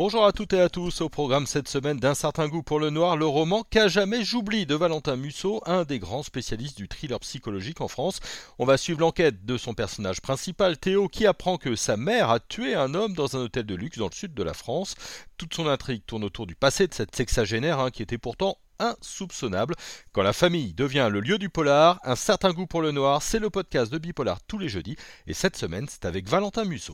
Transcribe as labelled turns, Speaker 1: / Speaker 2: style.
Speaker 1: Bonjour à toutes et à tous. Au programme cette semaine d'un certain goût pour le noir, le roman Qu'à jamais j'oublie de Valentin Musso, un des grands spécialistes du thriller psychologique en France. On va suivre l'enquête de son personnage principal, Théo, qui apprend que sa mère a tué un homme dans un hôtel de luxe dans le sud de la France. Toute son intrigue tourne autour du passé de cette sexagénaire hein, qui était pourtant insoupçonnable. Quand la famille devient le lieu du polar, un certain goût pour le noir, c'est le podcast de Bipolar tous les jeudis. Et cette semaine, c'est avec Valentin Musso.